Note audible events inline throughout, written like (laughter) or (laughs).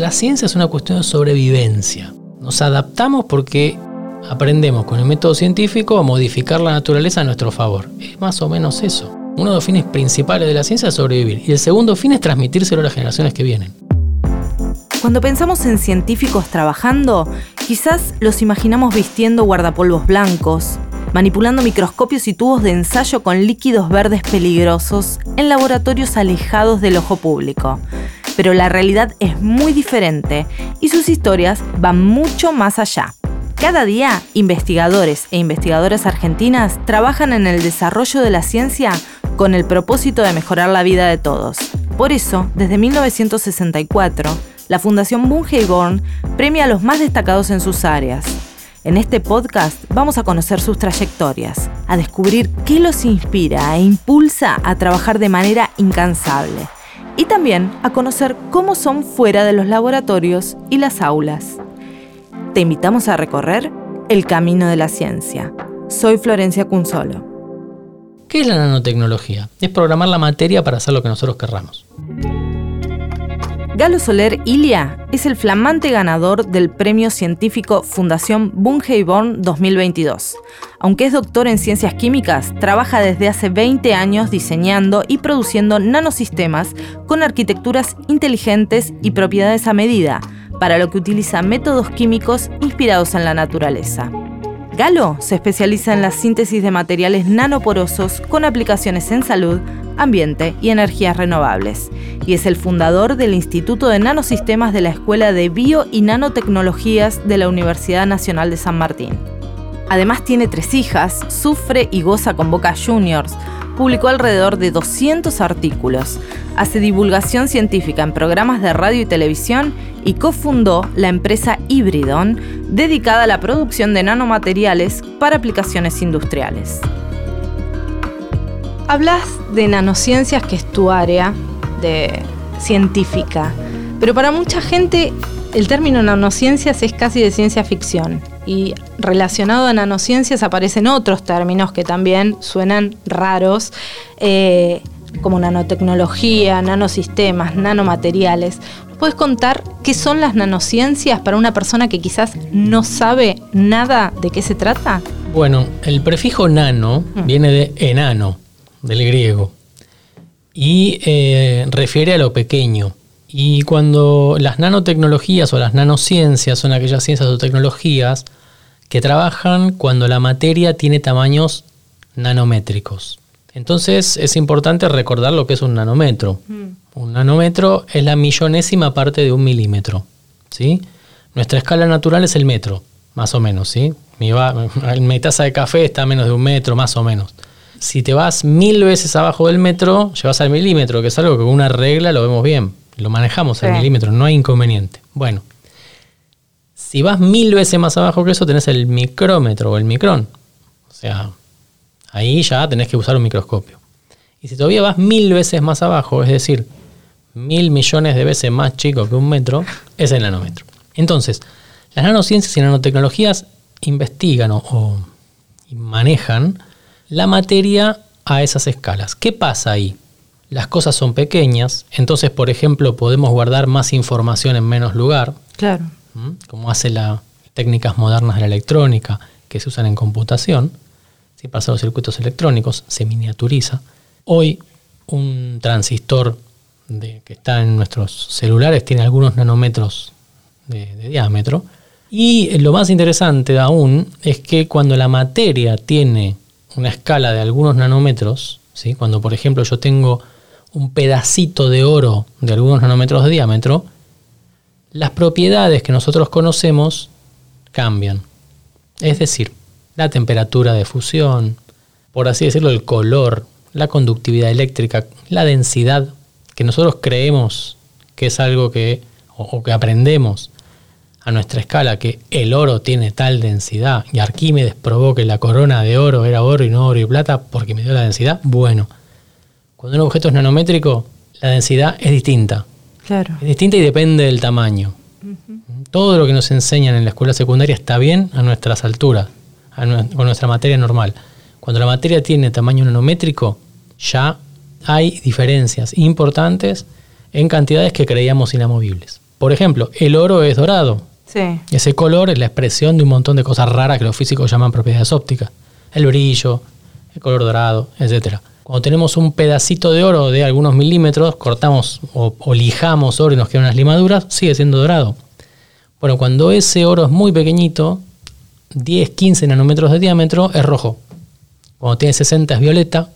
la ciencia es una cuestión de sobrevivencia. Nos adaptamos porque aprendemos con el método científico a modificar la naturaleza a nuestro favor. Es más o menos eso. Uno de los fines principales de la ciencia es sobrevivir y el segundo fin es transmitírselo a las generaciones que vienen. Cuando pensamos en científicos trabajando, quizás los imaginamos vistiendo guardapolvos blancos, manipulando microscopios y tubos de ensayo con líquidos verdes peligrosos en laboratorios alejados del ojo público. Pero la realidad es muy diferente y sus historias van mucho más allá. Cada día, investigadores e investigadoras argentinas trabajan en el desarrollo de la ciencia con el propósito de mejorar la vida de todos. Por eso, desde 1964, la Fundación Bunge premia a los más destacados en sus áreas. En este podcast vamos a conocer sus trayectorias, a descubrir qué los inspira e impulsa a trabajar de manera incansable y también a conocer cómo son fuera de los laboratorios y las aulas. Te invitamos a recorrer el camino de la ciencia. Soy Florencia Cunzolo. ¿Qué es la nanotecnología? Es programar la materia para hacer lo que nosotros querramos. Galo Soler Ilia es el flamante ganador del premio científico Fundación Born 2022. Aunque es doctor en ciencias químicas, trabaja desde hace 20 años diseñando y produciendo nanosistemas con arquitecturas inteligentes y propiedades a medida, para lo que utiliza métodos químicos inspirados en la naturaleza. Galo se especializa en la síntesis de materiales nanoporosos con aplicaciones en salud, ambiente y energías renovables, y es el fundador del Instituto de Nanosistemas de la Escuela de Bio y Nanotecnologías de la Universidad Nacional de San Martín. Además tiene tres hijas, sufre y goza con Boca Juniors, publicó alrededor de 200 artículos, hace divulgación científica en programas de radio y televisión y cofundó la empresa Hybridon, dedicada a la producción de nanomateriales para aplicaciones industriales. Hablas de nanociencias, que es tu área de científica, pero para mucha gente el término nanociencias es casi de ciencia ficción y relacionado a nanociencias aparecen otros términos que también suenan raros, eh, como nanotecnología, nanosistemas, nanomateriales. ¿Puedes contar qué son las nanociencias para una persona que quizás no sabe nada de qué se trata? Bueno, el prefijo nano mm. viene de enano, del griego, y eh, refiere a lo pequeño. Y cuando las nanotecnologías o las nanociencias son aquellas ciencias o tecnologías que trabajan cuando la materia tiene tamaños nanométricos. Entonces es importante recordar lo que es un nanómetro. Mm. Un nanómetro es la millonésima parte de un milímetro. ¿sí? Nuestra escala natural es el metro, más o menos. ¿sí? Mi, (laughs) mi taza de café está a menos de un metro, más o menos. Si te vas mil veces abajo del metro, llevas al milímetro, que es algo que con una regla lo vemos bien. Lo manejamos al milímetro, no hay inconveniente. Bueno, si vas mil veces más abajo que eso, tenés el micrómetro o el micrón. O sea, ahí ya tenés que usar un microscopio. Y si todavía vas mil veces más abajo, es decir, mil millones de veces más chico que un metro, es el nanómetro. Entonces, las nanociencias y nanotecnologías investigan o, manejan la materia a esas escalas. ¿Qué pasa ahí? Las cosas son pequeñas, entonces, por ejemplo, podemos guardar más información en menos lugar. Claro como hace las técnicas modernas de la electrónica que se usan en computación, si pasa los circuitos electrónicos, se miniaturiza. Hoy un transistor que está en nuestros celulares tiene algunos nanómetros de, diámetro. Y lo más interesante aún es que cuando la materia tiene una escala de algunos nanómetros, ¿sí? cuando por ejemplo yo tengo un pedacito de oro de algunos nanómetros de diámetro, las propiedades que nosotros conocemos cambian. Es decir, la temperatura de fusión, por así decirlo, el color, la conductividad eléctrica, la densidad, que nosotros creemos que es algo que, o, que aprendemos a nuestra escala, que el oro tiene tal densidad y Arquímedes probó que la corona de oro era oro y no oro y plata porque me dio la densidad, bueno, cuando un objeto es nanométrico, la densidad es distinta. Es distinta y depende del tamaño. Todo lo que nos enseñan en la escuela secundaria está bien a nuestras alturas, con nuestra materia normal. Cuando la materia tiene tamaño nanométrico, ya hay diferencias importantes en cantidades que creíamos inamovibles. Por ejemplo, el oro es dorado. Sí. Ese color es la expresión de un montón de cosas raras que los físicos llaman propiedades ópticas. El brillo, el color dorado, etc. Cuando tenemos un pedacito de oro de algunos milímetros, cortamos o, lijamos oro y nos quedan unas limaduras, sigue siendo dorado. Bueno, cuando ese oro es muy pequeñito, 10, 15 nanómetros de diámetro, es rojo. Cuando tiene 60 es violeta.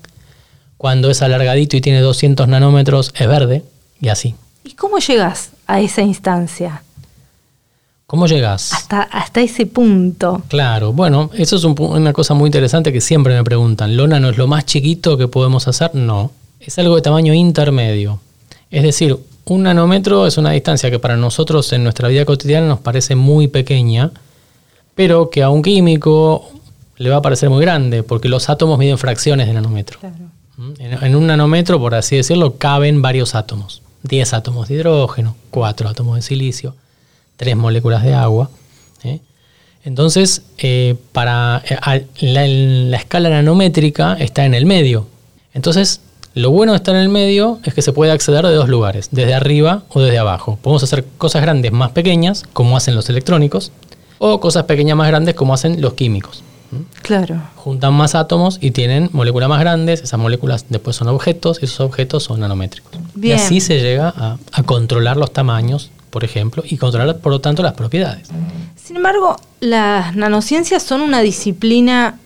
Cuando es alargadito y tiene 200 nanómetros es verde. Y así. ¿Y cómo llegas a esa instancia? ¿Cómo llegas? Hasta, hasta ese punto. Claro, bueno, eso es un una cosa muy interesante que siempre me preguntan. ¿Lo nano es lo más chiquito que podemos hacer? No, es algo de tamaño intermedio. Es decir, un nanómetro es una distancia que para nosotros en nuestra vida cotidiana nos parece muy pequeña, pero que a un químico le va a parecer muy grande, porque los átomos miden fracciones de nanómetro. ¿Mm? En, en un nanómetro, por así decirlo, caben varios átomos. 10 átomos de hidrógeno, 4 átomos de silicio, 3 moléculas de agua. ¿eh? Entonces, eh, para, eh, la, la escala nanométrica está en el medio. Entonces, lo bueno de estar en el medio es que se puede acceder de dos lugares, desde arriba o desde abajo. Podemos hacer cosas grandes más pequeñas, como hacen los electrónicos, o cosas pequeñas más grandes, como hacen los químicos. Claro. Juntan más átomos y tienen moléculas más grandes, esas moléculas después son objetos y esos objetos son nanométricos. Bien. Y así se llega a, a controlar los tamaños, por ejemplo, y controlar por lo tanto las propiedades. Sin embargo, las nanociencias son una disciplina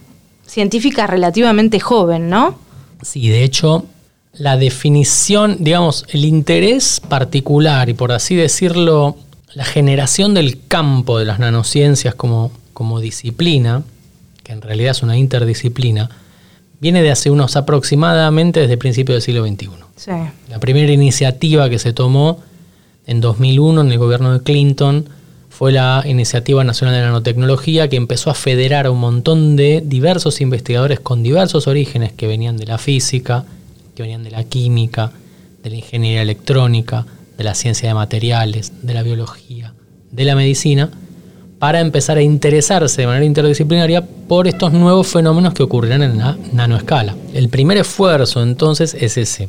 científica relativamente joven, ¿no? Sí, de hecho, la definición, digamos, el interés particular y por así decirlo, la generación del campo de las nanociencias como, como disciplina, que en realidad es una interdisciplina, viene de hace unos aproximadamente desde principios del siglo XXI. Sí. La primera iniciativa que se tomó en 2001 en el gobierno de Clinton fue la Iniciativa Nacional de Nanotecnología que empezó a federar a un montón de diversos investigadores con diversos orígenes que venían de la física, que venían de la química, de la ingeniería electrónica, de la ciencia de materiales, de la biología, de la medicina, para empezar a interesarse de manera interdisciplinaria por estos nuevos fenómenos que ocurrirán en la nanoescala. El primer esfuerzo entonces es ese,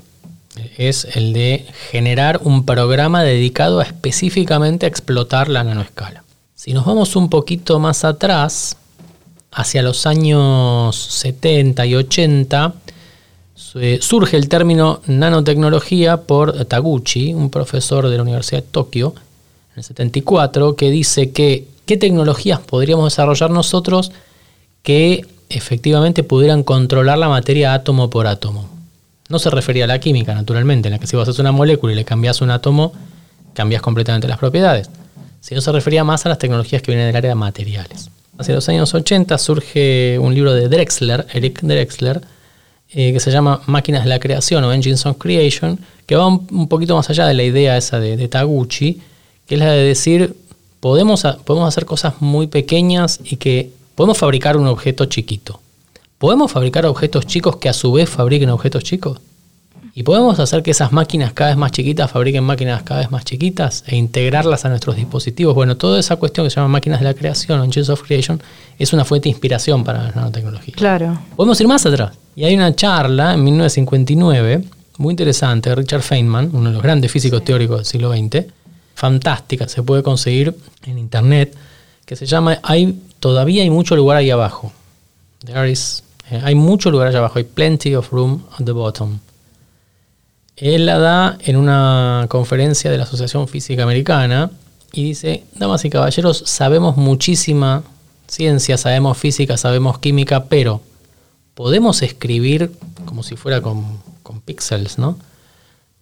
es el de generar un programa dedicado a específicamente a explotar la nanoescala. Si nos vamos un poquito más atrás, hacia los años 70 y 80, su- eh, surge el término nanotecnología por Taguchi, un profesor de la Universidad de Tokio, en el 74, que dice que qué tecnologías podríamos desarrollar nosotros que efectivamente pudieran controlar la materia átomo por átomo. No se refería a la química, naturalmente, en la que si vos haces una molécula y le cambias un átomo, cambias completamente las propiedades. Sino se refería más a las tecnologías que vienen del área de materiales. Hacia los años 80 surge un libro de Drexler, Eric Drexler, eh, que se llama Máquinas de la Creación o Engines of Creation, que va un, poquito más allá de la idea esa de, de Taguchi, que es la de decir, podemos, podemos hacer cosas muy pequeñas y que podemos fabricar un objeto chiquito. ¿Podemos fabricar objetos chicos que a su vez fabriquen objetos chicos? ¿Y podemos hacer que esas máquinas cada vez más chiquitas fabriquen máquinas cada vez más chiquitas e integrarlas a nuestros dispositivos? Bueno, toda esa cuestión que se llama máquinas de la creación o engines of creation es una fuente de inspiración para la nanotecnología. Claro. Podemos ir más atrás. Y hay una charla en 1959, muy interesante, de Richard Feynman, uno de los grandes físicos teóricos del siglo XX, fantástica, se puede conseguir en internet, que se llama hay, Todavía hay mucho lugar ahí abajo. There is, eh, hay mucho lugar allá abajo, hay plenty of room at the bottom. Él la da en una conferencia de la Asociación Física Americana y dice, damas y caballeros, sabemos muchísima ciencia, sabemos física, sabemos química, pero podemos escribir como si fuera con, con píxeles, ¿no?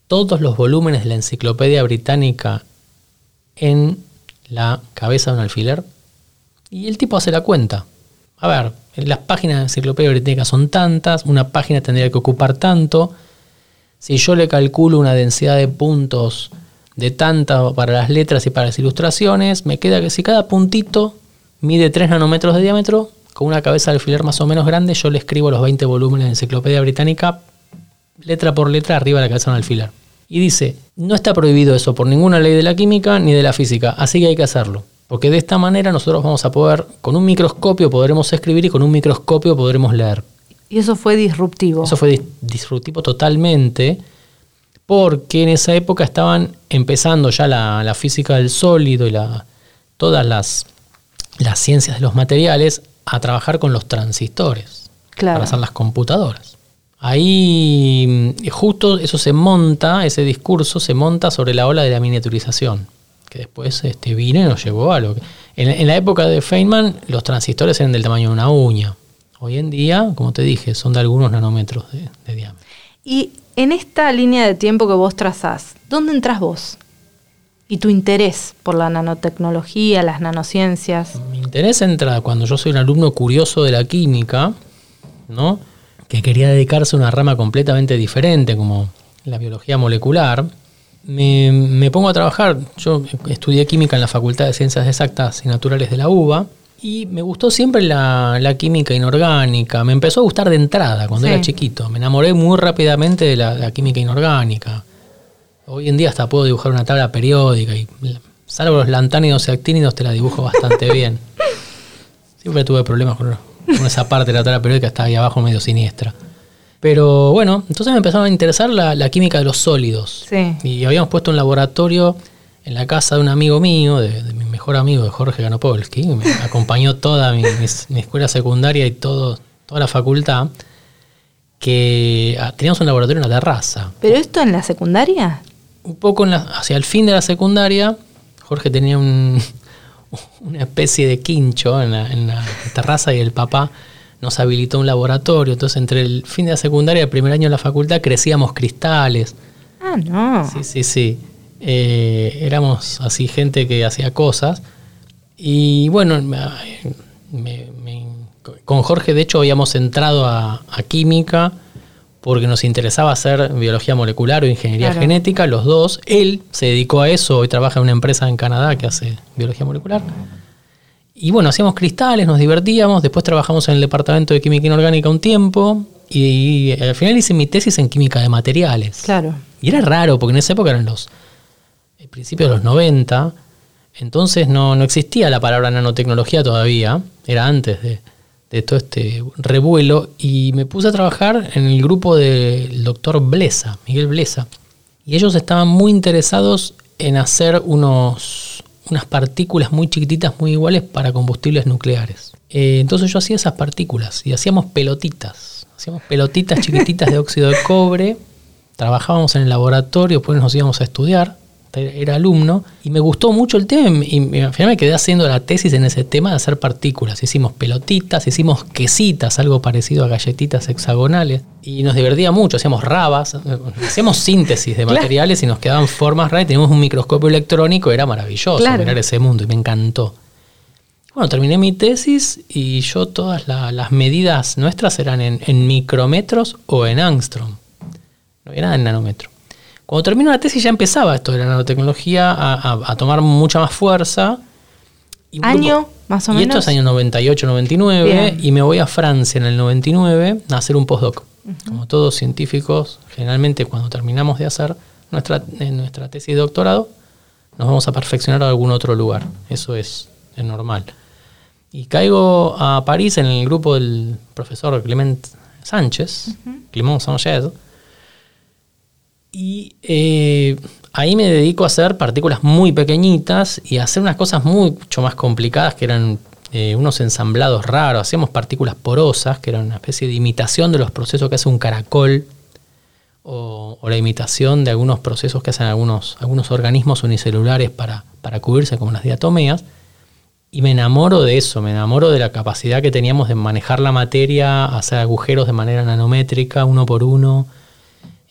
Todos los volúmenes de la enciclopedia británica en la cabeza de un alfiler. Y el tipo hace la cuenta. A ver, las páginas de enciclopedia británica son tantas, una página tendría que ocupar tanto. Si yo le calculo una densidad de puntos de tanta para las letras y para las ilustraciones, me queda que si cada puntito mide 3 nanómetros de diámetro, con una cabeza de alfiler más o menos grande, yo le escribo los 20 volúmenes de enciclopedia británica letra por letra arriba de la cabeza de alfiler. Y dice, no está prohibido eso por ninguna ley de la química ni de la física, así que hay que hacerlo. Porque de esta manera nosotros vamos a poder, con un microscopio podremos escribir y con un microscopio podremos leer. Y eso fue disruptivo. Eso fue dis- disruptivo totalmente porque en esa época estaban empezando ya la, física del sólido y la, todas las, las ciencias de los materiales a trabajar con los transistores para hacer las computadoras. Ahí mm, justo eso se monta, ese discurso se monta sobre la ola de la miniaturización, que después este, vino y nos llevó a lo que... En, la época de Feynman los transistores eran del tamaño de una uña. Hoy en día, como te dije, son de algunos nanómetros de, de diámetro. Y en esta línea de tiempo que vos trazás, ¿dónde entras vos? ¿Y tu interés por la nanotecnología, las nanociencias? Mi interés entra cuando yo soy un alumno curioso de la química, ¿no? que quería dedicarse a una rama completamente diferente, como la biología molecular. Me, pongo a trabajar, yo estudié química en la Facultad de Ciencias Exactas y Naturales de la UBA, y me gustó siempre la, química inorgánica. Me empezó a gustar de entrada cuando era chiquito. Me enamoré muy rápidamente de la, química inorgánica. Hoy en día hasta puedo dibujar una tabla periódica y salvo los lantánidos y actínidos te la dibujo bastante (laughs) bien. Siempre tuve problemas con, esa parte de la tabla periódica, está ahí abajo medio siniestra. Pero bueno, entonces me empezaba a interesar la, química de los sólidos. Y habíamos puesto un laboratorio en la casa de un amigo mío, de, mi mejor amigo, de Jorge Ganopolsky, me (laughs) acompañó toda mi, escuela secundaria y todo, toda la facultad, que ah, teníamos un laboratorio en la terraza. ¿Pero esto en la secundaria? Un poco hacia el fin de la secundaria, Jorge tenía (laughs) una especie de quincho en la, en la terraza y el papá nos habilitó un laboratorio. Entonces, entre el fin de la secundaria y el primer año de la facultad, crecíamos cristales. Ah, no. Sí, sí, sí. Eh, éramos así gente que hacía cosas. Y bueno, con Jorge de hecho habíamos entrado a, química porque nos interesaba hacer biología molecular o ingeniería genética, los dos. Él se dedicó a eso, hoy trabaja en una empresa en Canadá que hace biología molecular. Y bueno, hacíamos cristales, nos divertíamos, después trabajamos en el departamento de química inorgánica un tiempo y, y al final hice mi tesis en química de materiales. Claro. Y era raro porque en esa época eran los principios de los 90, entonces no, existía la palabra nanotecnología todavía, era antes de, todo este revuelo, y me puse a trabajar en el grupo del doctor Blesa, Miguel Blesa, y ellos estaban muy interesados en hacer unos, unas partículas muy chiquititas, muy iguales para combustibles nucleares. Eh, entonces yo hacía esas partículas y hacíamos pelotitas, hacíamos pelotitas chiquititas de óxido de cobre, trabajábamos en el laboratorio, después nos íbamos a estudiar era alumno, y me gustó mucho el tema y al final me quedé haciendo la tesis en ese tema de hacer partículas. Hicimos pelotitas, hicimos quesitas, algo parecido a galletitas hexagonales, y nos divertía mucho, hacíamos rabas, hacíamos síntesis de (laughs) materiales y nos quedaban formas raras, teníamos un microscopio electrónico, era maravilloso mirar ese mundo y me encantó. Bueno, terminé mi tesis y yo todas las medidas nuestras eran en, en micrometros o en angstrom. No era en nanómetro. Cuando termino la tesis ya empezaba esto de la nanotecnología a, tomar mucha más fuerza. ¿Año más o menos? Y esto es año 98, 99, y me voy a Francia en el 99 a hacer un postdoc. Como todos científicos, generalmente cuando terminamos de hacer nuestra, nuestra tesis de doctorado, nos vamos a perfeccionar a algún otro lugar. Eso es, normal. Y caigo a París en el grupo del profesor Clement Sánchez, Clement Sánchez, y eh, ahí me dedico a hacer partículas muy pequeñitas y a hacer unas cosas mucho más complicadas que eran eh, unos ensamblados raros. Hacíamos partículas porosas, que eran una especie de imitación de los procesos que hace un caracol o, la imitación de algunos procesos que hacen algunos, algunos organismos unicelulares para, para cubrirse como las diatomeas. Y me enamoro de eso, me enamoro de la capacidad que teníamos de manejar la materia, hacer agujeros de manera nanométrica, uno por uno.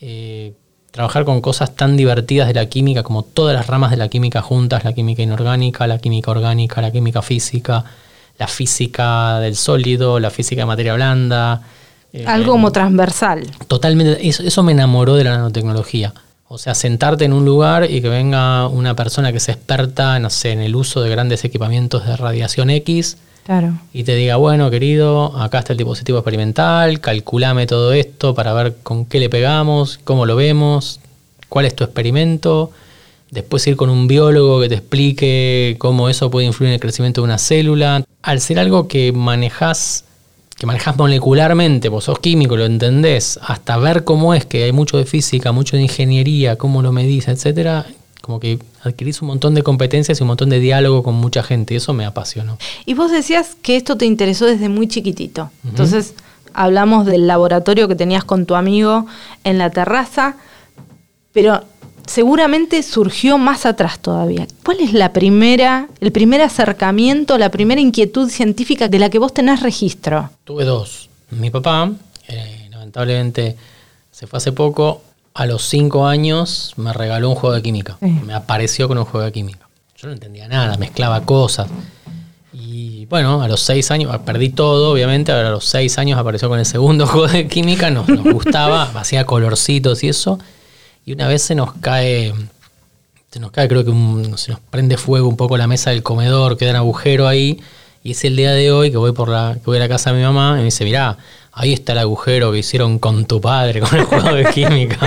Eh, trabajar con cosas tan divertidas de la química como todas las ramas de la química juntas, la química inorgánica, la química orgánica, la química física, la física del sólido, la física de materia blanda. Eh, Algo como transversal. Totalmente, eso, me enamoró de la nanotecnología. O sea, sentarte en un lugar y que venga una persona que se experta, no sé, en el uso de grandes equipamientos de radiación X y te diga, bueno, querido, acá está el dispositivo experimental, calculame todo esto para ver con qué le pegamos, cómo lo vemos, cuál es tu experimento. Después ir con un biólogo que te explique cómo eso puede influir en el crecimiento de una célula. Al ser algo que manejas que manejas molecularmente, vos sos químico, lo entendés, hasta ver cómo es que hay mucho de física, mucho de ingeniería, cómo lo medís, etcétera, como que adquirís un montón de competencias y un montón de diálogo con mucha gente, y eso me apasionó. Y vos decías que esto te interesó desde muy chiquitito. Entonces, hablamos del laboratorio que tenías con tu amigo en la terraza, pero seguramente surgió más atrás todavía. ¿Cuál es la primera, el primer acercamiento, la primera inquietud científica de la que vos tenés registro? Tuve dos. Mi papá, eh, lamentablemente se fue hace poco, a los cinco años me regaló un juego de química. Me apareció con un juego de química. Yo no entendía nada, mezclaba cosas. Y bueno, a los seis años, perdí todo, obviamente, a los seis años apareció con el segundo (laughs) juego de química, nos, nos gustaba, (laughs) hacía colorcitos y eso. Y una vez se nos cae, se nos cae, creo que se nos prende fuego un poco la mesa del comedor, queda un agujero ahí. Y es el día de hoy que voy por la, que voy a la casa de mi mamá y me dice, mirá, ahí está el agujero que hicieron con tu padre con el (laughs) juego de química.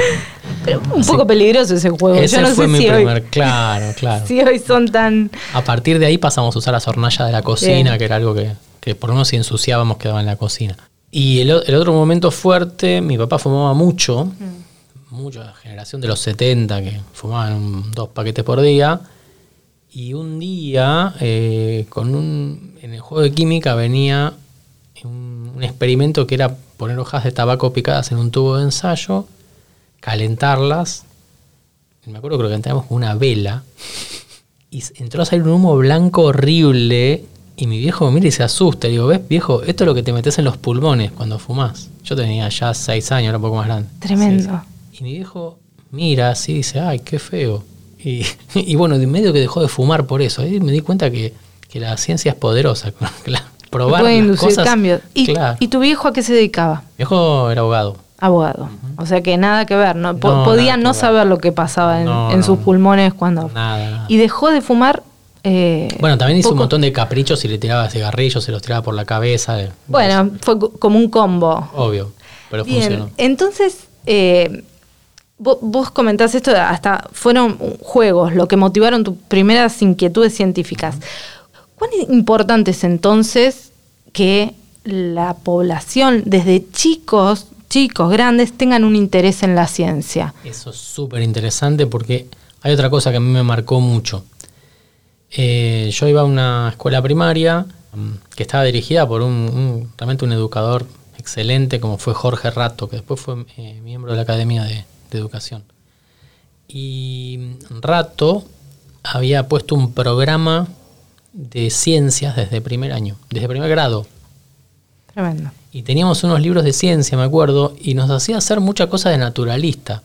Pero un poco peligroso ese juego. Ese Yo no fue sé mi si primer, hoy, claro, claro. (laughs) si hoy son tan... A partir de ahí pasamos a usar las hornallas de la cocina, Bien. que era algo que, que por lo menos si ensuciábamos quedaba en la cocina. Y el, otro momento fuerte, mi papá fumaba mucho, mucho, la generación de los 70 que fumaban un- dos paquetes por día. Y un día, eh, con un, en el juego de química venía un, experimento que era poner hojas de tabaco picadas en un tubo de ensayo, calentarlas. Me acuerdo que lo calentamos con una vela. Y entró a salir un humo blanco horrible. Y mi viejo mira y se asusta. Y digo, ¿ves, viejo? Esto es lo que te metes en los pulmones cuando fumás. Yo tenía ya seis años, era un poco más grande. Tremendo. Y mi viejo mira así y dice, ay, qué feo. Y, (laughs) y bueno, de medio que dejó de fumar por eso. Ahí me di cuenta que, que la ciencia es poderosa. (laughs) que la- probar Puede las inducir cosas. cambios. ¿Y, Claro. ¿Y tu viejo a qué se dedicaba? Mi viejo era abogado. Abogado. O sea que nada que ver. ¿no? Po- No, podía no saber lo que pasaba en, No, en no, sus pulmones cuando... Nada, nada. Y dejó de fumar... eh, Bueno, también hizo un montón de caprichos y le tiraba cigarrillos, se los tiraba por la cabeza. eh, Bueno, fue co- como un combo. Obvio, pero Bien, funcionó. entonces, eh, vo- vos, comentás esto, hasta fueron juegos lo que motivaron tus primeras inquietudes científicas. ¿Cuán importante es entonces que la población, desde chicos, chicos, grandes, tengan un interés en la ciencia? Eso es súper interesante porque hay otra cosa que a mí me marcó mucho. Eh, yo iba a una escuela primaria mm, que estaba dirigida por un, realmente un educador excelente como fue Jorge Rato, que después fue eh, miembro de la Academia de, de Educación. Y Rato había puesto un programa de ciencias desde primer año, desde primer grado. Tremendo. Y teníamos unos libros de ciencia, me acuerdo, y nos hacía hacer mucha cosa de naturalista.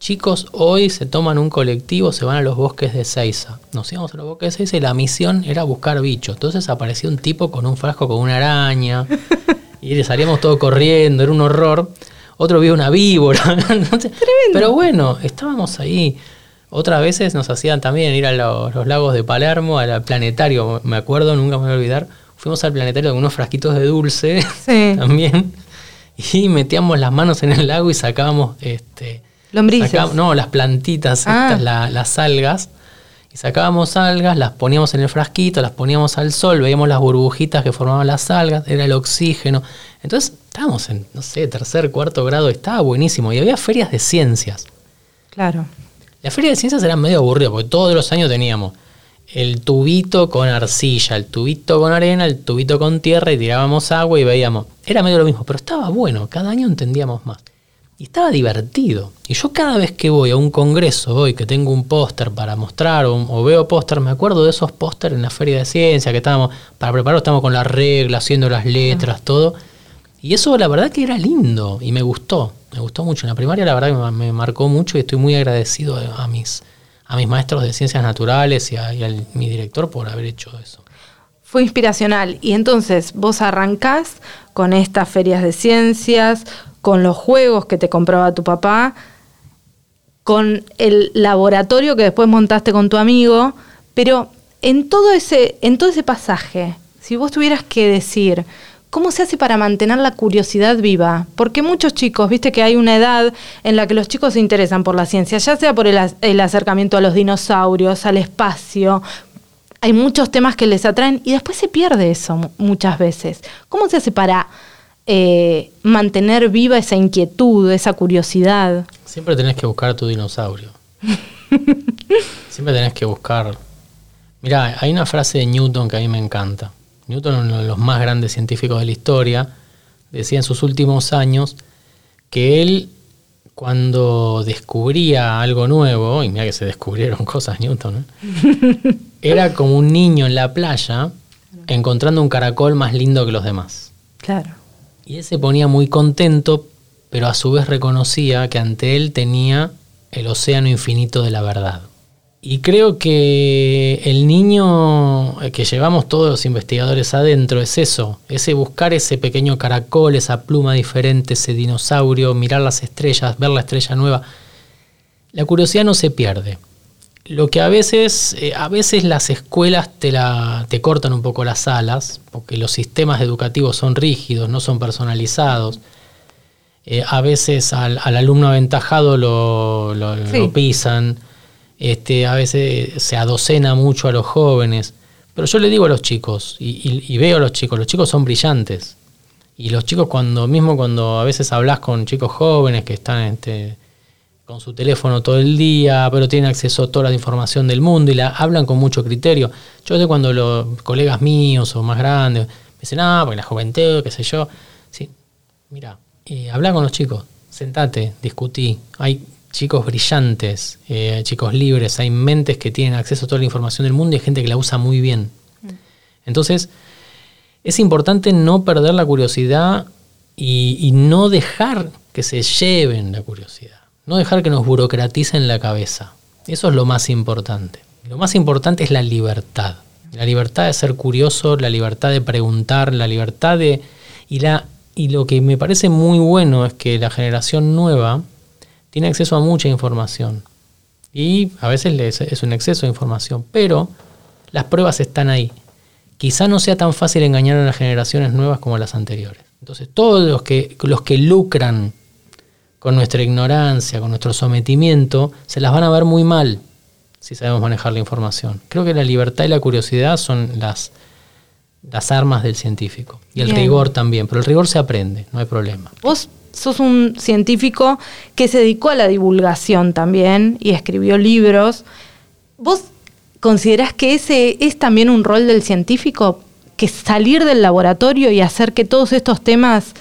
Chicos, hoy se toman un colectivo, se van a los bosques de Seiza. Nos íbamos a los bosques de Seiza y la misión era buscar bichos. Entonces aparecía un tipo con un frasco con una araña (laughs) y salíamos todos corriendo, era un horror. Otro vio una víbora. (laughs) Pero bueno, estábamos ahí. Otras veces nos hacían también ir a los, los lagos de Palermo, al planetario, me acuerdo, nunca me voy a olvidar. Fuimos al planetario con unos frasquitos de dulce Sí. (laughs) también. Y metíamos las manos en el lago y sacábamos este, Lombrices. No, las plantitas, Ah. estas, la- las algas. Y sacábamos algas, las poníamos en el frasquito, las poníamos al sol, veíamos las burbujitas que formaban las algas, era el oxígeno. Entonces, estábamos en, no sé, tercer, cuarto grado, estaba buenísimo. Y había ferias de ciencias. Claro. Las ferias de ciencias eran medio aburridas, porque todos los años teníamos el tubito con arcilla, el tubito con arena, el tubito con tierra y tirábamos agua y veíamos. Era medio lo mismo, pero estaba bueno, cada año entendíamos más. Y estaba divertido. Y yo cada vez que voy a un congreso hoy, que tengo un póster para mostrar o, o veo póster, me acuerdo de esos pósteres en la feria de ciencia, que estábamos, para preparar, estábamos con la regla, haciendo las letras, todo. Y eso la verdad que era lindo y me gustó, me gustó mucho. En la primaria la verdad me marcó mucho y estoy muy agradecido a mis, a mis maestros de ciencias naturales y a, y a mi director por haber hecho eso. Fue inspiracional. Y entonces vos arrancás con estas ferias de ciencias, con los juegos que te compraba tu papá, con el laboratorio que después montaste con tu amigo, pero en todo ese, en todo ese pasaje, si vos tuvieras que decir, ¿cómo se hace para mantener la curiosidad viva? Porque muchos chicos, viste que hay una edad en la que los chicos se interesan por la ciencia, ya sea por el, ac- el acercamiento a los dinosaurios, al espacio, hay muchos temas que les atraen y después se pierde eso muchas veces. ¿Cómo se hace para eh, mantener viva esa inquietud, esa curiosidad? Siempre tenés que buscar tu dinosaurio. (laughs) Siempre tenés que buscar... Mira, hay una frase de Newton que a mí me encanta. Newton, uno de los más grandes científicos de la historia, decía en sus últimos años que él cuando descubría algo nuevo, y mira que se descubrieron (laughs) cosas Newton, ¿eh? (laughs) era como un niño en la playa encontrando un caracol más lindo que los demás. Claro. Y él se ponía muy contento, pero a su vez reconocía que ante él tenía el océano infinito de la verdad. Y creo que el niño que llevamos todos los investigadores adentro es eso, ese buscar ese pequeño caracol, esa pluma diferente, ese dinosaurio, mirar las estrellas, ver la estrella nueva. La curiosidad no se pierde. Lo que a veces, eh, a veces las escuelas te, la, te cortan un poco las alas, porque los sistemas educativos son rígidos, no son personalizados. Eh, a veces al, alumno aventajado lo, lo pisan este, a veces se adocena mucho a los jóvenes, pero yo le digo a los chicos, y, veo a los chicos, los chicos son brillantes. Y los chicos cuando, mismo cuando a veces hablas con chicos jóvenes que están este, con su teléfono todo el día, pero tienen acceso a toda la información del mundo y la hablan con mucho criterio. Yo sé cuando los colegas míos o más grandes me dicen, ah, porque la juventud, qué sé yo. Sí, mira, eh, habla con los chicos, sentate, discutí. Hay chicos brillantes, eh, chicos libres, hay mentes que tienen acceso a toda la información del mundo y hay gente que la usa muy bien. Mm. Entonces, es importante no perder la curiosidad y, no dejar que se lleven la curiosidad, no dejar que nos burocraticen la cabeza. Eso es lo más importante. Lo más importante es la libertad. La libertad de ser curioso, la libertad de preguntar, la libertad de... Y, la, y lo que me parece muy bueno es que la generación nueva, tiene acceso a mucha información. Y a veces es un exceso de información, pero las pruebas están ahí. Quizá no sea tan fácil engañar a las generaciones nuevas como las anteriores. Entonces, todos los que, los que lucran con nuestra ignorancia, con nuestro sometimiento, se las van a ver muy mal si sabemos manejar la información. Creo que la libertad y la curiosidad son las, las armas del científico. Y el rigor también, pero el rigor se aprende, no hay problema. ¿Vos sos un científico que se dedicó a la divulgación también y escribió libros. ¿Vos considerás que ese es también un rol del científico? Que salir del laboratorio y hacer que todos estos temas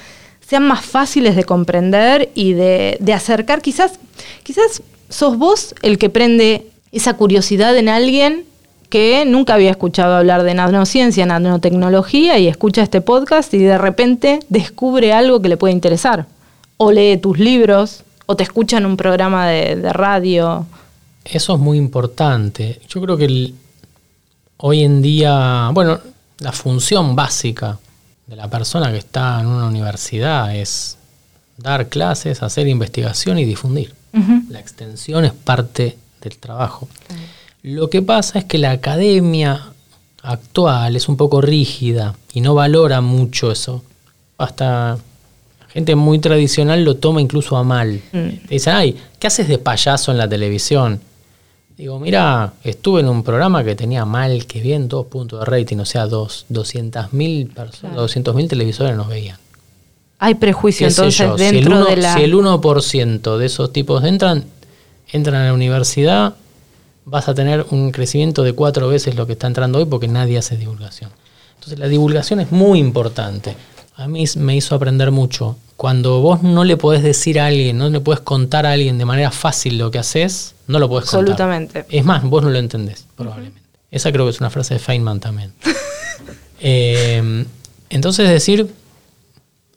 sean más fáciles de comprender y de, acercar. Quizás, quizás sos vos el que prende esa curiosidad en alguien que nunca había escuchado hablar de nanociencia, nanotecnología y escucha este podcast y de repente descubre algo que le puede interesar o lee tus libros, o te escucha en un programa de, radio. Eso es muy importante. Yo creo que hoy en día, bueno, la función básica de la persona que está en una universidad es dar clases, hacer investigación y difundir. La extensión es parte del trabajo. Lo que pasa es que la academia actual es un poco rígida y no valora mucho eso. Hasta gente muy tradicional lo toma incluso a mal. Mm. Te dicen, ay, ¿qué haces de payaso en la televisión? Digo, mira, estuve en un programa que tenía mal, que bien, dos puntos de rating, o sea, dos, 200 mil personas, 200 mil televisores nos veían. Hay prejuicio entonces dentro si el uno, de la... Si el 1% de esos tipos entran, entran a la universidad, vas a tener un crecimiento de cuatro veces lo que está entrando hoy porque nadie hace divulgación. Entonces la divulgación es muy importante a mí me hizo aprender mucho. Cuando vos no le podés decir a alguien, no le podés contar a alguien de manera fácil lo que haces, no lo podés contar. Absolutamente. Es más, vos no lo entendés, probablemente. Esa creo que es una frase de Feynman también. (laughs) Eh, entonces decir,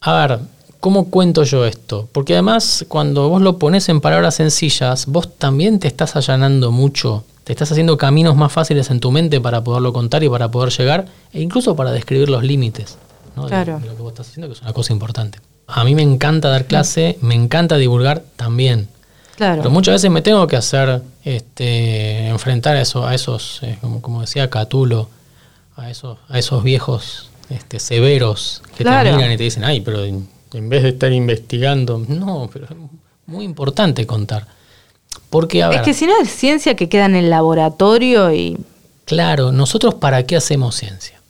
a ver, ¿cómo cuento yo esto? Porque además cuando vos lo pones en palabras sencillas, vos también te estás allanando mucho, te estás haciendo caminos más fáciles en tu mente para poderlo contar y para poder llegar, e incluso para describir los límites. Claro. De, lo que vos estás haciendo, que es una cosa importante. A mí me encanta dar clase, me encanta divulgar también. Claro. Pero muchas veces me tengo que hacer, este, enfrentar a, eso, a esos, eh, como, decía Catulo, a esos, a esos viejos este, severos que te miran y te dicen, ay, pero en, vez de estar investigando, no, pero es muy importante contar. Porque, es que si no es ciencia que queda en el laboratorio y Claro, nosotros para qué hacemos ciencia?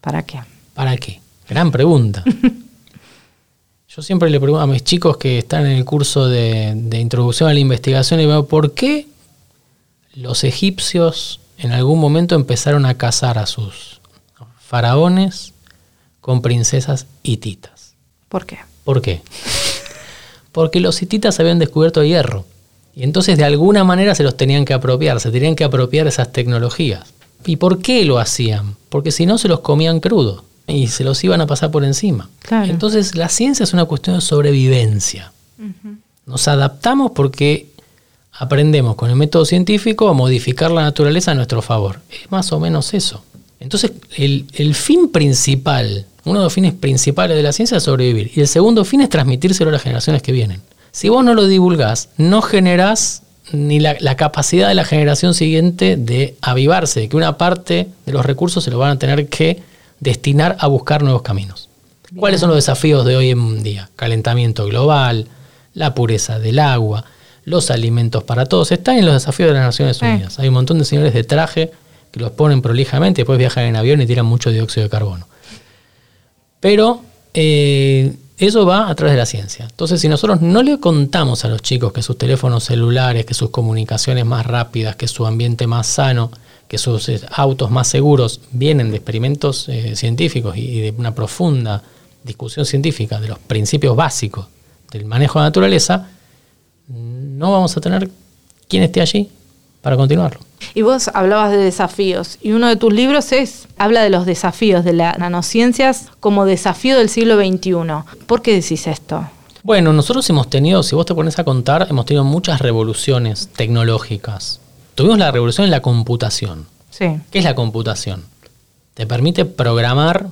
¿Para qué? ¿Para qué? Gran pregunta. (laughs) Yo siempre le pregunto a mis chicos que están en el curso de, de introducción a la investigación y veo por qué los egipcios en algún momento empezaron a casar a sus faraones con princesas hititas. ¿Por qué? ¿Por qué? Porque los hititas habían descubierto hierro. Y entonces de alguna manera se los tenían que apropiar, se tenían que apropiar esas tecnologías. ¿Y por qué lo hacían? Porque si no se los comían crudos y se los iban a pasar por encima. Claro. Entonces la ciencia es una cuestión de sobrevivencia. Nos adaptamos porque aprendemos con el método científico a modificar la naturaleza a nuestro favor. Es más o menos eso. Entonces el, el fin principal, uno de los fines principales de la ciencia es sobrevivir. Y el segundo fin es transmitírselo a las generaciones que vienen. Si vos no lo divulgás, no generás ni la, la capacidad de la generación siguiente de avivarse, de que una parte de los recursos se lo van a tener que destinar a buscar nuevos caminos. ¿Cuáles son los desafíos de hoy en día? Calentamiento global, la pureza del agua, los alimentos para todos. Están en los desafíos de las Naciones Sí. Unidas. Hay un montón de señores de traje que los ponen prolijamente, después viajan en avión y tiran mucho dióxido de carbono. Pero eh, eso va a través de la ciencia. Entonces, si nosotros no le contamos a los chicos que sus teléfonos celulares, que sus comunicaciones más rápidas, que su ambiente más sano, que sus eh, autos más seguros vienen de experimentos eh, científicos y, y de una profunda discusión científica de los principios básicos del manejo de la naturaleza, no vamos a tener quien esté allí para continuarlo. Y vos hablabas de desafíos, y uno de tus libros es, habla de los desafíos de las nanociencias como desafío del siglo XXI. ¿Por qué decís esto? Bueno, nosotros hemos tenido, si vos te pones a contar, hemos tenido muchas revoluciones tecnológicas. Tuvimos la revolución en la computación. Sí. ¿Qué es la computación? Te permite programar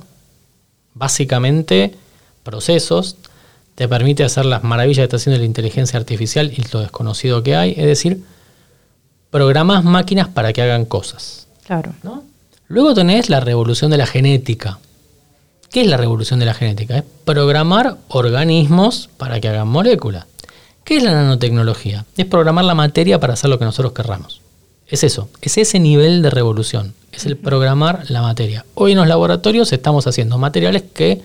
básicamente procesos, te permite hacer las maravillas que está haciendo la inteligencia artificial y lo desconocido que hay, es decir, programás máquinas para que hagan cosas. Claro. ¿no? Luego tenés la revolución de la genética. ¿Qué es la revolución de la genética? Es programar organismos para que hagan moléculas. ¿Qué es la nanotecnología? Es programar la materia para hacer lo que nosotros querramos. Es eso, es ese nivel de revolución, es el programar la materia. Hoy en los laboratorios estamos haciendo materiales que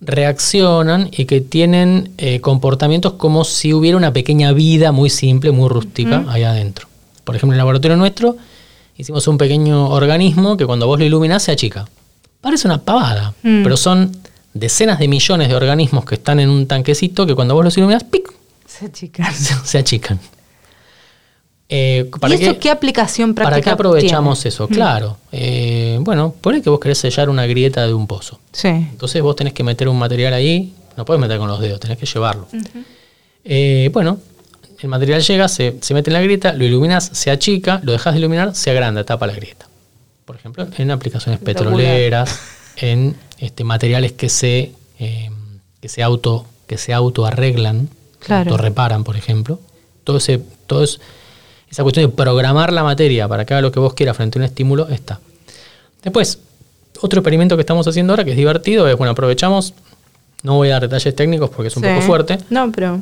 reaccionan y que tienen eh, comportamientos como si hubiera una pequeña vida muy simple, muy rústica ahí adentro. Por ejemplo, en el laboratorio nuestro hicimos un pequeño organismo que cuando vos lo iluminás se achica. Parece una pavada, Mm. pero son decenas de millones de organismos que están en un tanquecito que cuando vos los iluminás, ¡pic! Se chicas. (laughs) se, se achican. Eh, ¿Y eso qué aplicación práctica ¿Para qué aprovechamos tiene? eso? Claro. Eh, bueno, por que vos querés sellar una grieta de un pozo. Sí. Entonces vos tenés que meter un material ahí, no puedes meter con los dedos, tenés que llevarlo. Eh, bueno, el material llega, se, se mete en la grieta, lo iluminas, se achica, lo dejas de iluminar, se agranda, tapa la grieta. Por ejemplo, en aplicaciones petroleras, en este, materiales que se, eh, que se auto que se autoarreglan, Claro. se autorreparan, por ejemplo. Todo ese, todo es- esa cuestión de programar la materia para que haga lo que vos quieras frente a un estímulo está. Después, otro experimento que estamos haciendo ahora que es divertido es, bueno, aprovechamos, no voy a dar detalles técnicos porque es un Sí. poco fuerte, No, pero.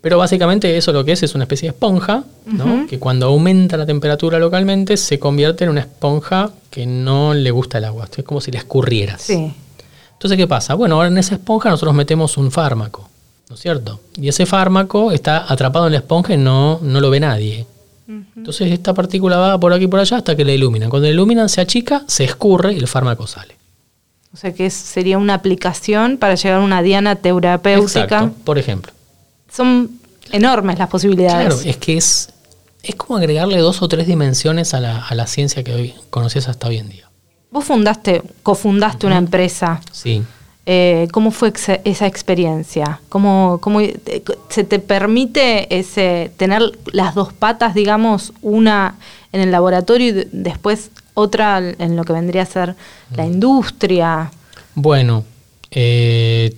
pero básicamente eso lo que es es una especie de esponja, ¿no? que cuando aumenta la temperatura localmente se convierte en una esponja que no le gusta el agua. Es como si la escurrieras. Sí. Entonces, ¿qué pasa? Bueno, ahora en esa esponja nosotros metemos un fármaco, ¿no es cierto? Y ese fármaco está atrapado en la esponja y no, no lo ve nadie. Entonces esta partícula va por aquí y por allá hasta que la iluminan. Cuando la iluminan se achica, se escurre y el fármaco sale. O sea que sería una aplicación para llegar a una diana terapéutica. Exacto, por ejemplo. Son enormes las posibilidades. Claro, es que es, es como agregarle dos o tres dimensiones a la, a la ciencia que hoy conoces hasta hoy en día. Vos fundaste, cofundaste una empresa. Sí. Eh, ¿Cómo fue ex- esa experiencia? ¿Cómo, cómo te- se te permite ese tener las dos patas, digamos, una en el laboratorio y de- después otra en lo que vendría a ser la industria? Bueno, eh,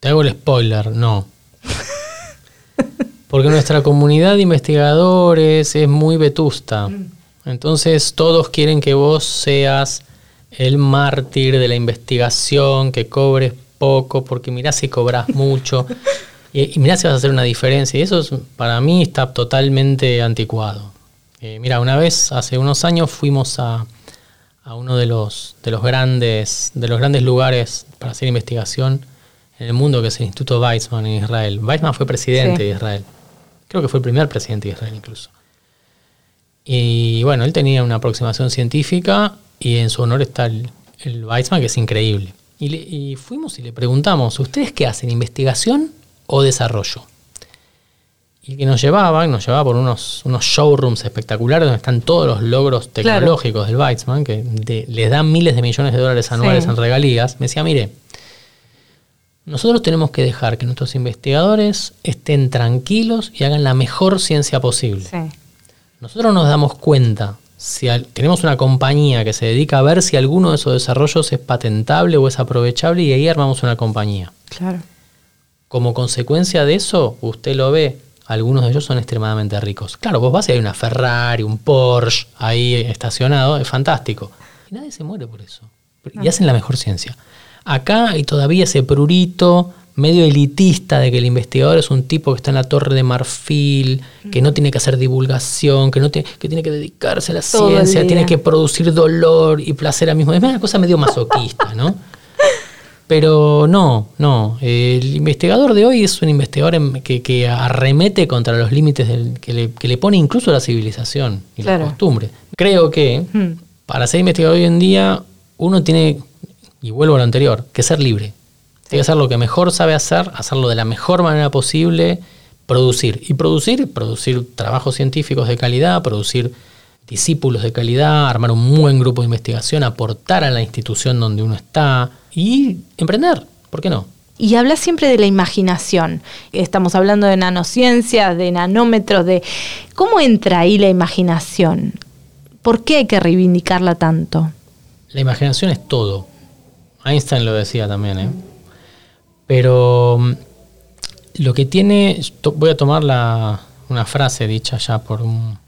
te hago el spoiler, no. (laughs) Porque nuestra comunidad de investigadores es muy vetusta. Entonces todos quieren que vos seas el mártir de la investigación, que cobres poco, porque mirá si cobras (laughs) mucho. Y, y mirá si vas a hacer una diferencia. Y eso es- para mí está totalmente anticuado. Eh, mira, una vez, hace unos años, fuimos a, a uno de los, de, los grandes, de los grandes lugares para hacer investigación en el mundo, que es el Instituto Weizmann en Israel. Weizmann fue presidente de Israel. Creo que fue el primer presidente de Israel incluso. Y bueno, él tenía una aproximación científica y en su honor está el, el Weizmann, que es increíble. Y, fuimos y le preguntamos, ¿ustedes qué hacen? ¿Investigación o desarrollo? Y que nos llevaba, nos llevaba por unos, unos showrooms espectaculares donde están todos los logros tecnológicos del Weizmann, que les dan miles de millones de dólares anuales en regalías. Me decía, mire, nosotros tenemos que dejar que nuestros investigadores estén tranquilos y hagan la mejor ciencia posible. Nosotros nos damos cuenta si tenemos una compañía que se dedica a ver si alguno de esos desarrollos es patentable o es aprovechable y ahí armamos una compañía. Claro. Como consecuencia de eso, usted lo ve, algunos de ellos son extremadamente ricos. Claro, vos vas y hay una Ferrari, un Porsche ahí estacionado, es fantástico. Y nadie se muere por eso. Y hacen la mejor ciencia. Acá hay todavía ese prurito medio elitista de que el investigador es un tipo que está en la torre de marfil, que no tiene que hacer divulgación, que, no que tiene que dedicarse a la ciencia, tiene que producir dolor y placer a mismo. Es una cosa medio masoquista, ¿no? (laughs) Pero no, no. El investigador de hoy es un investigador que, arremete contra los límites que, le, pone incluso la civilización y la costumbre. Creo que para ser investigador hoy en día uno tiene, y vuelvo a lo anterior, que ser libre. Tiene que hacer lo que mejor sabe hacer, hacerlo de la mejor manera posible, producir. Y producir, producir trabajos científicos de calidad, producir discípulos de calidad, armar un buen grupo de investigación, aportar a la institución donde uno está y emprender. ¿Por qué no? Y habla siempre de la imaginación. Estamos hablando de nanociencias, de nanómetros, de cómo entra ahí la imaginación. ¿Por qué hay que reivindicarla tanto? La imaginación es todo. Einstein lo decía también, ¿eh? Pero mm, lo que tiene, voy a tomar una frase dicha ya por un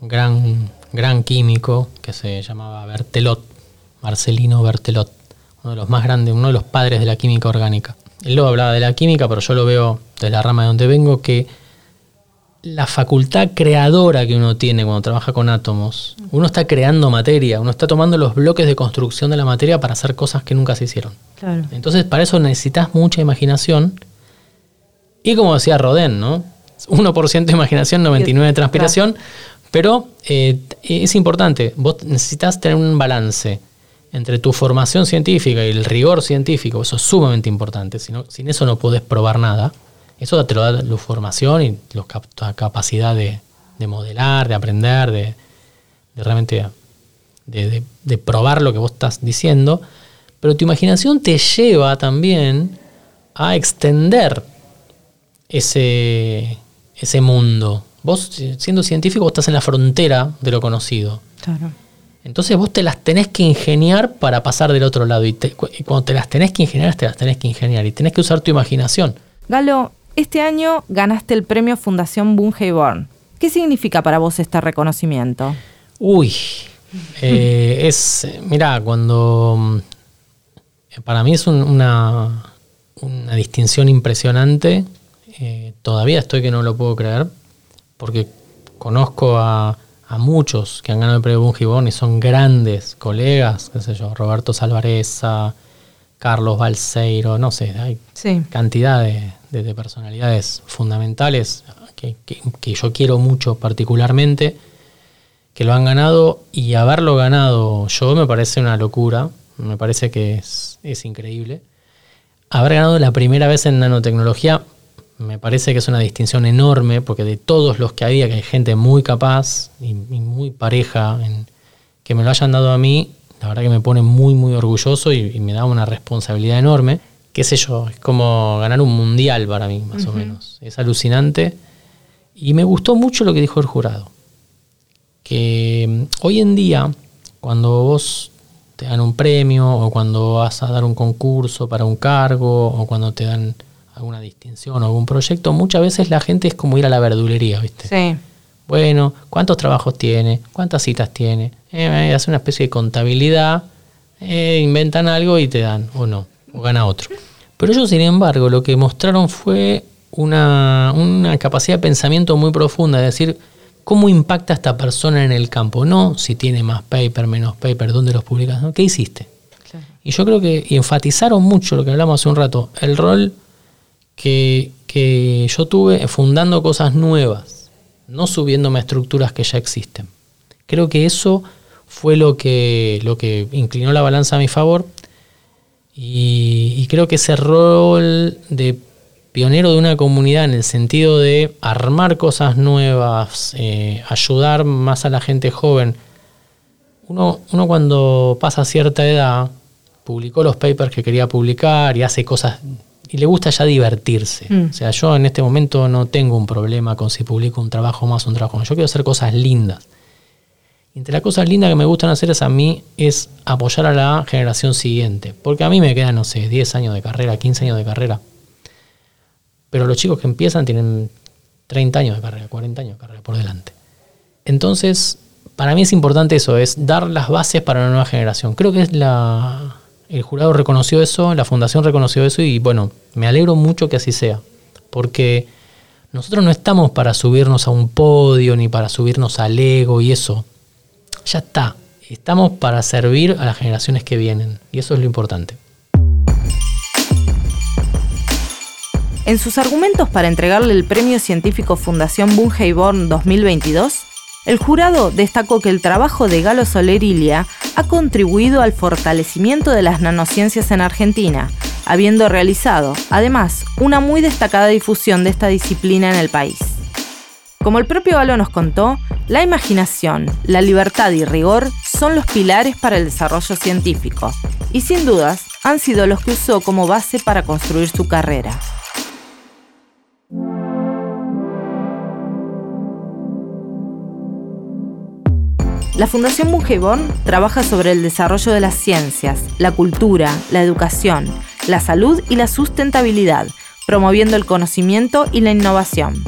gran, gran químico que se llamaba Bertelot, Marcelino Bertelot, uno de los más grandes, uno de los padres de la química orgánica. Él lo hablaba de la química, pero yo lo veo de la rama de donde vengo, que la facultad creadora que uno tiene cuando trabaja con átomos, uno está creando materia, uno está tomando los bloques de construcción de la materia para hacer cosas que nunca se hicieron. Entonces, para eso necesitas mucha imaginación. Y como decía Rodin, ¿no? 1% de imaginación, 99% de transpiración. Pero eh, es importante, vos necesitas tener un balance entre tu formación científica y el rigor científico, eso es sumamente importante, sin eso no podés probar nada. Eso te lo da la formación y la capacidad de, modelar, de aprender, de, realmente de, probar lo que vos estás diciendo. Pero tu imaginación te lleva también a extender ese, ese mundo. Vos, siendo científico, estás en la frontera de lo conocido. Claro. Entonces vos te las tenés que ingeniar para pasar del otro lado. Y, cuando te las tenés que ingeniar, te las tenés que ingeniar. Y tenés que usar tu imaginación. Galo, este año ganaste el premio Fundación Born. ¿Qué significa para vos este reconocimiento? Uy, eh, es, mira, cuando para mí es una, una, distinción impresionante. Eh, todavía estoy que no lo puedo creer, porque conozco a, muchos que han ganado el premio Bungibón y son grandes colegas, qué sé yo, Roberto Salvareza, Carlos Balseiro, no sé, hay cantidad de, personalidades fundamentales que, que yo quiero mucho particularmente, que lo han ganado y haberlo ganado yo me parece una locura me parece que es, increíble. Haber ganado la primera vez en nanotecnología me parece que es una distinción enorme, porque de todos los que había, que hay gente muy capaz y, muy pareja, en, que me lo hayan dado a mí, la verdad que me pone muy, muy orgulloso y, me da una responsabilidad enorme. Qué sé yo, es como ganar un mundial para mí, más o menos. Es alucinante. Y me gustó mucho lo que dijo el jurado. Que mm, hoy en día, cuando vos te dan un premio o cuando vas a dar un concurso para un cargo o cuando te dan alguna distinción o algún proyecto, muchas veces la gente es como ir a la verdulería, ¿viste? Sí. Bueno, ¿cuántos trabajos tiene? ¿Cuántas citas tiene? Eh, hace una especie de contabilidad, eh, inventan algo y te dan, o no, o gana otro. Pero ellos, sin embargo, lo que mostraron fue una, una capacidad de pensamiento muy profunda, es decir, cómo impacta esta persona en el campo, no si tiene más paper, menos paper, dónde los publicas, ¿qué hiciste? Y yo creo que enfatizaron mucho lo que hablamos hace un rato, el rol que, que yo tuve fundando cosas nuevas, no subiéndome a estructuras que ya existen. Creo que eso fue lo que, lo que inclinó la balanza a mi favor y, creo que ese rol de pionero de una comunidad en el sentido de armar cosas nuevas, eh, ayudar más a la gente joven. Uno, uno cuando pasa cierta edad, publicó los papers que quería publicar y hace cosas y le gusta ya divertirse. Mm. O sea, yo en este momento no tengo un problema con si publico un trabajo más o un trabajo más. Yo quiero hacer cosas lindas. Y entre las cosas lindas que me gustan hacer es a mí es apoyar a la generación siguiente. Porque a mí me quedan, no sé, 10 años de carrera, 15 años de carrera. Pero los chicos que empiezan tienen 30 años de carrera, 40 años de carrera por delante. Entonces, para mí es importante eso, es dar las bases para una nueva generación. Creo que es la... El jurado reconoció eso, la fundación reconoció eso y bueno, me alegro mucho que así sea. Porque nosotros no estamos para subirnos a un podio ni para subirnos al ego y eso ya está. Estamos para servir a las generaciones que vienen y eso es lo importante. En sus argumentos para entregarle el Premio Científico Fundación Born 2022, el jurado destacó que el trabajo de Galo Solerilia ha contribuido al fortalecimiento de las nanociencias en Argentina, habiendo realizado, además, una muy destacada difusión de esta disciplina en el país. Como el propio Galo nos contó, la imaginación, la libertad y rigor son los pilares para el desarrollo científico, y sin dudas han sido los que usó como base para construir su carrera. La Fundación Bungeborn trabaja sobre el desarrollo de las ciencias, la cultura, la educación, la salud y la sustentabilidad, promoviendo el conocimiento y la innovación.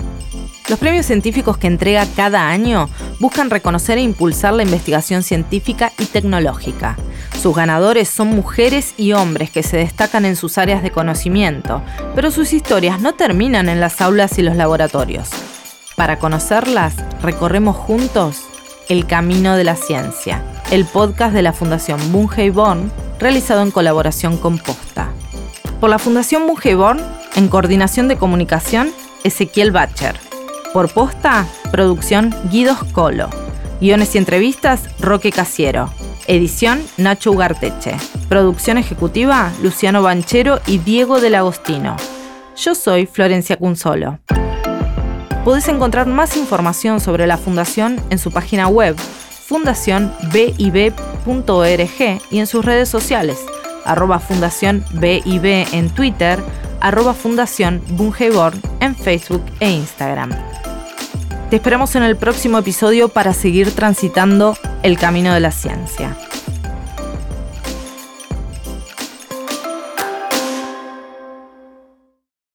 Los premios científicos que entrega cada año buscan reconocer e impulsar la investigación científica y tecnológica. Sus ganadores son mujeres y hombres que se destacan en sus áreas de conocimiento, pero sus historias no terminan en las aulas y los laboratorios. Para conocerlas, recorremos juntos El Camino de la Ciencia, el podcast de la Fundación Born, realizado en colaboración con Posta. Por la Fundación Born, en coordinación de comunicación, Ezequiel Bacher. Por posta, producción Guidos Colo. Guiones y entrevistas, Roque Casiero. Edición, Nacho Ugarteche. Producción ejecutiva, Luciano Banchero y Diego del Agostino. Yo soy Florencia Cunzolo. Podés encontrar más información sobre la Fundación en su página web, fundacionbib.org y en sus redes sociales, arroba Fundación BIB en Twitter, arroba Fundación Bungeborn en Facebook e Instagram. Te esperamos en el próximo episodio para seguir transitando el camino de la ciencia.